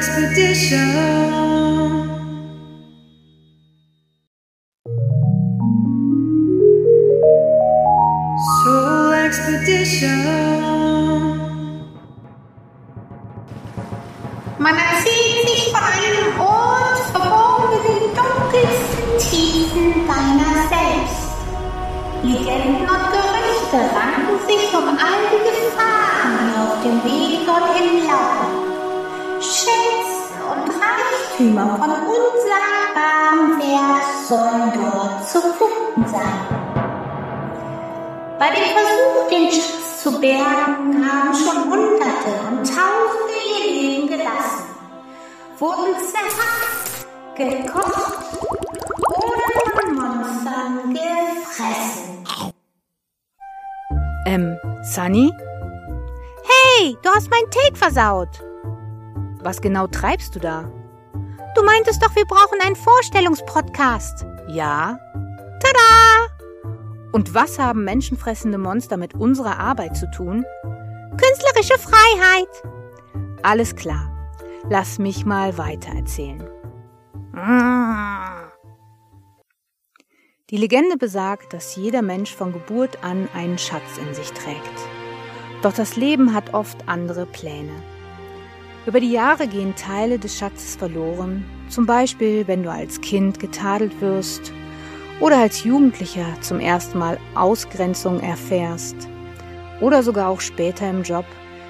Expedition. Soul Expedition. Man sich von einem Ort verborgen in dunkelsten Tiefen deiner selbst. Legenden und Gerüchte ranken sich um all Von unsagbarem Wert sollen dort zu finden sein. Bei dem Versuch, den Schatz zu bergen, haben schon Hunderte und Tausende ihr Leben gelassen, wurden zerhackt, gekocht oder von Monstern gefressen. Ähm, Sunny? Hey, du hast meinen Take versaut. Was genau treibst du da? Du meintest doch, wir brauchen einen Vorstellungspodcast. Ja? Tada! Und was haben menschenfressende Monster mit unserer Arbeit zu tun? Künstlerische Freiheit. Alles klar. Lass mich mal weitererzählen. Die Legende besagt, dass jeder Mensch von Geburt an einen Schatz in sich trägt. Doch das Leben hat oft andere Pläne. Über die Jahre gehen Teile des Schatzes verloren, zum Beispiel wenn du als Kind getadelt wirst oder als Jugendlicher zum ersten Mal Ausgrenzung erfährst oder sogar auch später im Job,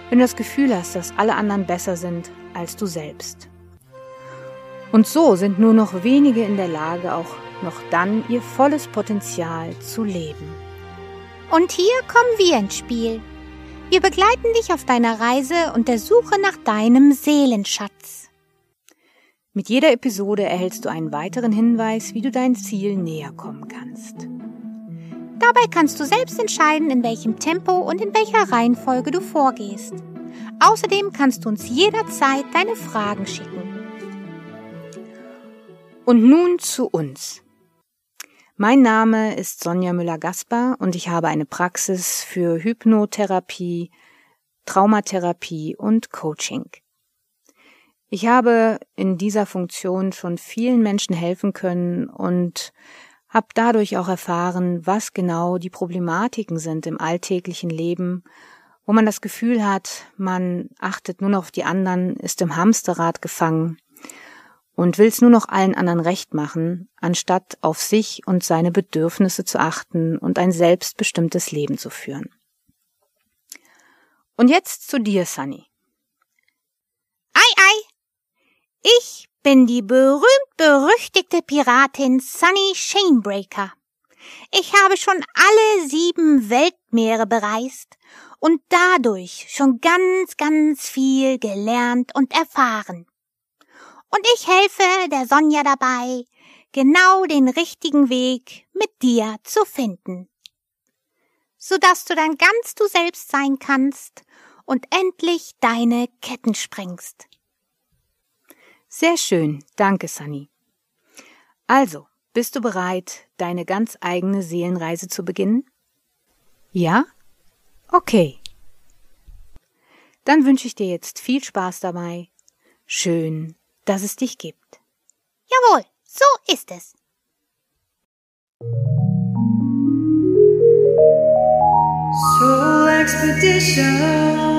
wenn du das Gefühl hast, dass alle anderen besser sind als du selbst. Und so sind nur noch wenige in der Lage, auch noch dann ihr volles Potenzial zu leben. Und hier kommen wir ins Spiel. Wir begleiten dich auf deiner Reise und der Suche nach deinem Seelenschatz. Mit jeder Episode erhältst du einen weiteren Hinweis, wie du dein Ziel näher kommen kannst. Dabei kannst du selbst entscheiden, in welchem Tempo und in welcher Reihenfolge du vorgehst. Außerdem kannst du uns jederzeit deine Fragen schicken. Und nun zu uns. Mein Name ist Sonja Müller-Gasper und ich habe eine Praxis für Hypnotherapie, Traumatherapie und Coaching. Ich habe in dieser Funktion schon vielen Menschen helfen können und habe dadurch auch erfahren, was genau die Problematiken sind im alltäglichen Leben, wo man das Gefühl hat, man achtet nur noch auf die anderen, ist im Hamsterrad gefangen und will es nur noch allen anderen recht machen, anstatt auf sich und seine Bedürfnisse zu achten und ein selbstbestimmtes Leben zu führen. Und jetzt zu dir, Sunny. Ei, ei! Ich bin die berühmt-berüchtigte Piratin Sunny Chainbreaker. Ich habe schon alle sieben Weltmeere bereist und dadurch schon ganz, ganz viel gelernt und erfahren. Und ich helfe der Sonja dabei, genau den richtigen Weg mit dir zu finden. Sodass du dann ganz du selbst sein kannst und endlich deine Ketten sprengst. Sehr schön, danke, Sunny. Also, bist du bereit, deine ganz eigene Seelenreise zu beginnen? Ja? Okay. Dann wünsche ich dir jetzt viel Spaß dabei. Schön, dass es dich gibt. Jawohl, so ist es. Soul Expedition.